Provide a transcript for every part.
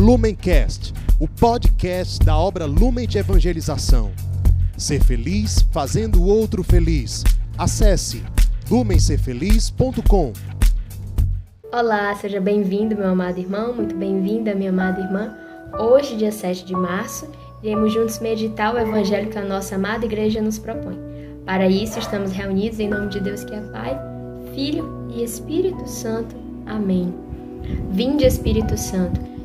Lumencast, o podcast da obra Lumen de Evangelização. Ser feliz fazendo o outro feliz. Acesse lumencerfeliz.com. Olá, seja bem-vindo, meu amado irmão, muito bem-vinda, minha amada irmã. Hoje, dia 7 de março, iremos juntos meditar o evangelho que a nossa amada igreja nos propõe. Para isso, estamos reunidos em nome de Deus que é Pai, Filho e Espírito Santo. Amém. Vinde, Espírito Santo,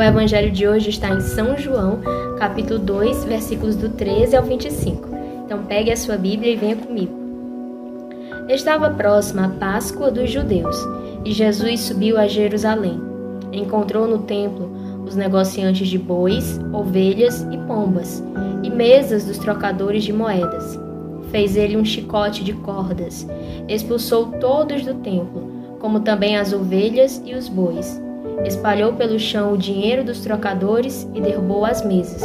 O evangelho de hoje está em São João, capítulo 2, versículos do 13 ao 25. Então pegue a sua Bíblia e venha comigo. Estava próxima a Páscoa dos judeus, e Jesus subiu a Jerusalém. Encontrou no templo os negociantes de bois, ovelhas e pombas, e mesas dos trocadores de moedas. Fez ele um chicote de cordas, expulsou todos do templo, como também as ovelhas e os bois espalhou pelo chão o dinheiro dos trocadores e derrubou as mesas.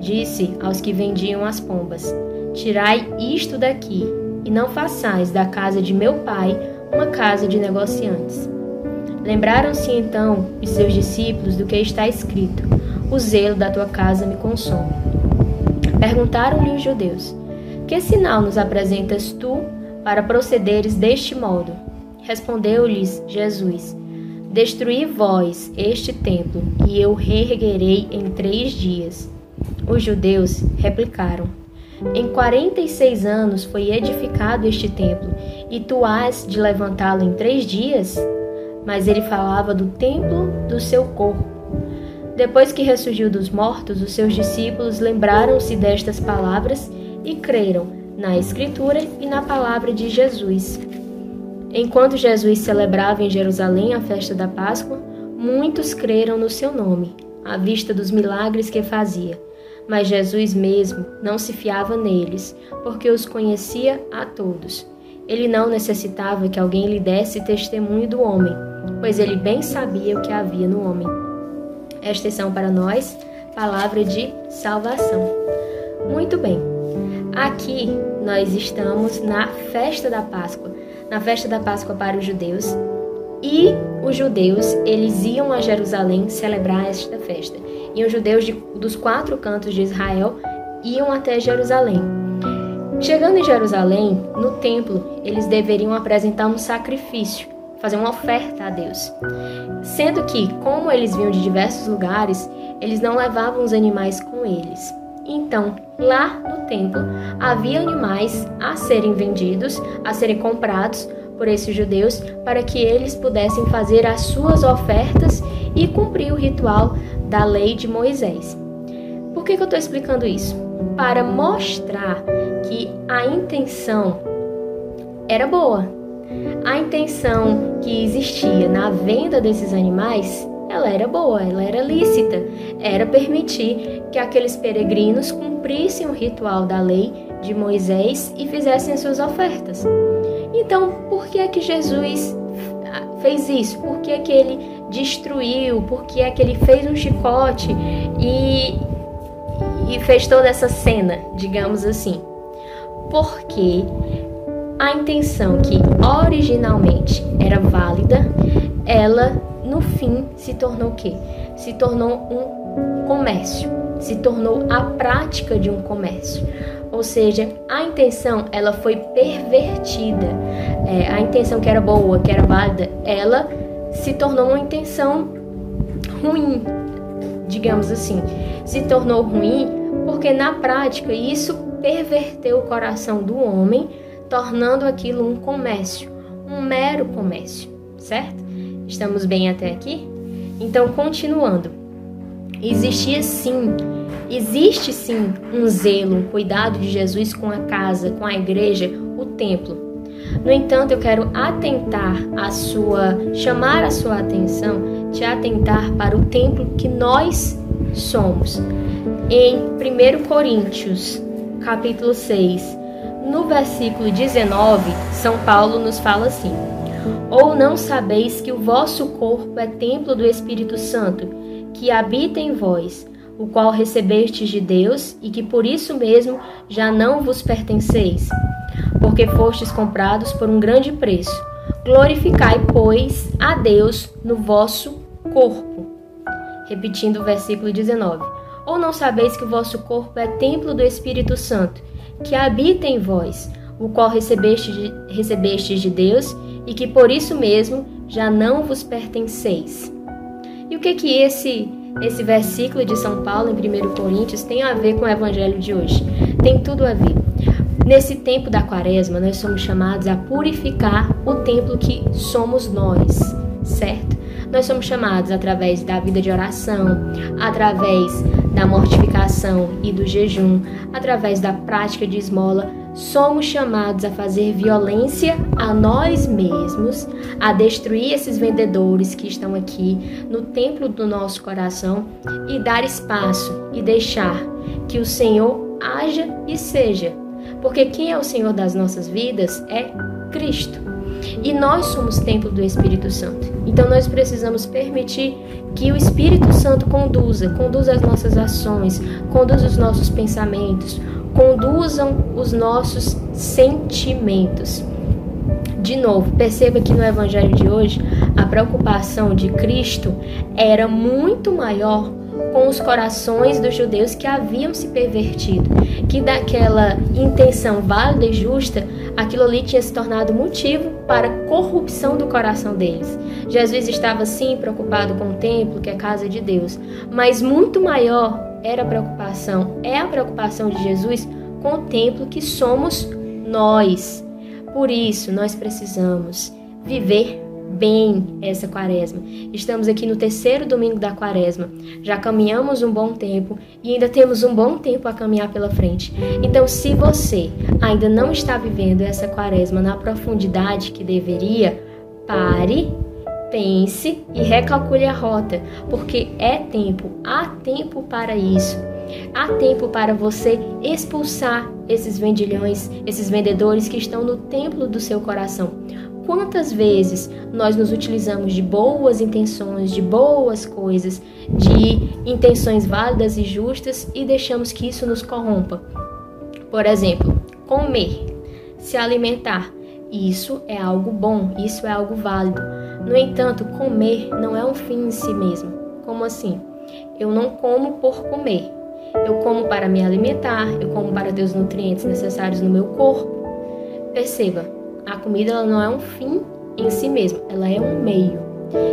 Disse aos que vendiam as pombas: Tirai isto daqui, e não façais da casa de meu pai uma casa de negociantes. Lembraram-se então os seus discípulos do que está escrito: O zelo da tua casa me consome. Perguntaram-lhe os judeus: Que sinal nos apresentas tu para procederes deste modo? Respondeu-lhes Jesus: Destruí vós este templo, e eu reerguerei em três dias. Os judeus replicaram: Em quarenta e seis anos foi edificado este templo, e tu has de levantá-lo em três dias? Mas ele falava do templo do seu corpo. Depois que ressurgiu dos mortos, os seus discípulos lembraram-se destas palavras e creram na Escritura e na palavra de Jesus. Enquanto Jesus celebrava em Jerusalém a festa da Páscoa, muitos creram no seu nome, à vista dos milagres que fazia. Mas Jesus mesmo não se fiava neles, porque os conhecia a todos. Ele não necessitava que alguém lhe desse testemunho do homem, pois ele bem sabia o que havia no homem. Estas são para nós palavra de salvação. Muito bem, aqui nós estamos na festa da Páscoa na festa da Páscoa para os judeus. E os judeus, eles iam a Jerusalém celebrar esta festa. E os judeus de, dos quatro cantos de Israel iam até Jerusalém. Chegando em Jerusalém, no templo, eles deveriam apresentar um sacrifício, fazer uma oferta a Deus. Sendo que, como eles vinham de diversos lugares, eles não levavam os animais com eles. Então, lá no templo, havia animais a serem vendidos, a serem comprados por esses judeus, para que eles pudessem fazer as suas ofertas e cumprir o ritual da lei de Moisés. Por que, que eu estou explicando isso? Para mostrar que a intenção era boa. A intenção que existia na venda desses animais ela era boa, ela era lícita, era permitir que aqueles peregrinos cumprissem o ritual da lei de Moisés e fizessem as suas ofertas. Então, por que é que Jesus fez isso? Por que é que ele destruiu? Por que é que ele fez um chicote e, e fez toda essa cena, digamos assim? Porque a intenção que originalmente era válida, ela no fim se tornou o quê? Se tornou um comércio, se tornou a prática de um comércio. Ou seja, a intenção ela foi pervertida. É, a intenção que era boa, que era válida, ela se tornou uma intenção ruim, digamos assim. Se tornou ruim porque na prática isso perverteu o coração do homem, tornando aquilo um comércio, um mero comércio, certo? Estamos bem até aqui? Então, continuando. Existia sim, existe sim um zelo, um cuidado de Jesus com a casa, com a igreja, o templo. No entanto, eu quero atentar a sua, chamar a sua atenção te atentar para o templo que nós somos. Em 1 Coríntios, capítulo 6, no versículo 19, São Paulo nos fala assim: Ou não sabeis que o vosso corpo é templo do Espírito Santo, que habita em vós, o qual recebestes de Deus, e que por isso mesmo já não vos pertenceis, porque fostes comprados por um grande preço. Glorificai, pois, a Deus no vosso corpo. Repetindo o versículo 19. Ou não sabeis que o vosso corpo é templo do Espírito Santo, que habita em vós, o qual recebestes de, recebestes de Deus, e que por isso mesmo já não vos pertenceis. E o que que esse esse versículo de São Paulo em 1 Coríntios tem a ver com o evangelho de hoje? Tem tudo a ver. Nesse tempo da quaresma, nós somos chamados a purificar o templo que somos nós, certo? Nós somos chamados através da vida de oração, através da mortificação e do jejum, através da prática de esmola, somos chamados a fazer violência a nós mesmos, a destruir esses vendedores que estão aqui no templo do nosso coração e dar espaço e deixar que o Senhor haja e seja. Porque quem é o Senhor das nossas vidas é Cristo. E nós somos templo do Espírito Santo. Então nós precisamos permitir que o Espírito Santo conduza, conduza as nossas ações, conduza os nossos pensamentos, conduzam os nossos sentimentos. De novo, perceba que no evangelho de hoje a preocupação de Cristo era muito maior com os corações dos judeus que haviam se pervertido, que daquela intenção válida e justa, aquilo ali tinha se tornado motivo para a corrupção do coração deles. Jesus estava sim preocupado com o templo, que é a casa de Deus, mas muito maior era a preocupação, é a preocupação de Jesus com o templo que somos nós. Por isso, nós precisamos viver bem essa quaresma. Estamos aqui no terceiro domingo da quaresma. Já caminhamos um bom tempo e ainda temos um bom tempo a caminhar pela frente. Então, se você ainda não está vivendo essa quaresma na profundidade que deveria, pare, pense e recalcule a rota, porque é tempo, há tempo para isso. Há tempo para você expulsar esses vendilhões, esses vendedores que estão no templo do seu coração. Quantas vezes nós nos utilizamos de boas intenções, de boas coisas, de intenções válidas e justas e deixamos que isso nos corrompa? Por exemplo, comer, se alimentar. Isso é algo bom, isso é algo válido. No entanto, comer não é um fim em si mesmo. Como assim? Eu não como por comer. Eu como para me alimentar, eu como para ter os nutrientes necessários no meu corpo. Perceba, a comida não é um fim em si mesmo, ela é um meio.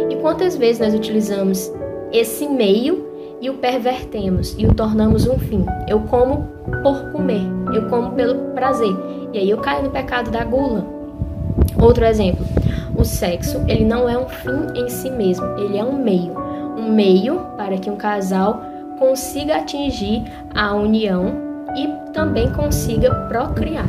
E quantas vezes nós utilizamos esse meio e o pervertemos e o tornamos um fim? Eu como por comer, eu como pelo prazer. E aí eu caio no pecado da gula. Outro exemplo, o sexo, ele não é um fim em si mesmo, ele é um meio. Um meio para que um casal consiga atingir a união e também consiga procriar.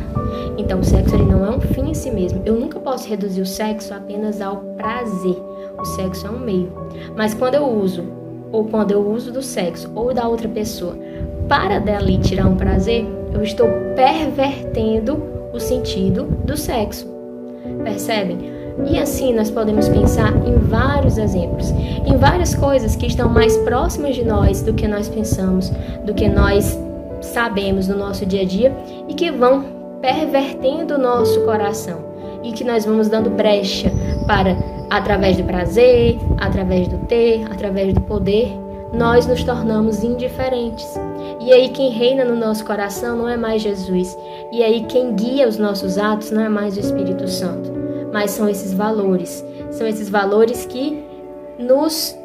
Então, o sexo ele não é um fim em si mesmo. Eu nunca posso reduzir o sexo apenas ao prazer. O sexo é um meio. Mas quando eu uso, ou quando eu uso do sexo ou da outra pessoa para dali tirar um prazer, eu estou pervertendo o sentido do sexo. Percebem? E assim nós podemos pensar em vários exemplos, em várias coisas que estão mais próximas de nós do que nós pensamos, do que nós sabemos no nosso dia a dia e que vão pervertendo o nosso coração e que nós vamos dando brecha para, através do prazer, através do ter, através do poder, nós nos tornamos indiferentes. E aí quem reina no nosso coração não é mais Jesus. E aí quem guia os nossos atos não é mais o Espírito Santo, mas são esses valores. São esses valores que nos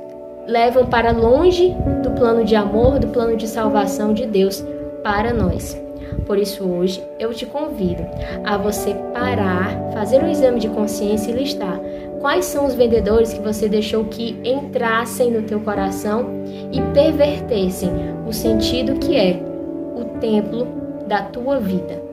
levam para longe do plano de amor, do plano de salvação de Deus para nós. Por isso, hoje eu te convido a você parar, fazer um exame de consciência e listar quais são os vendedores que você deixou que entrassem no teu coração e pervertessem o sentido que é o templo da tua vida.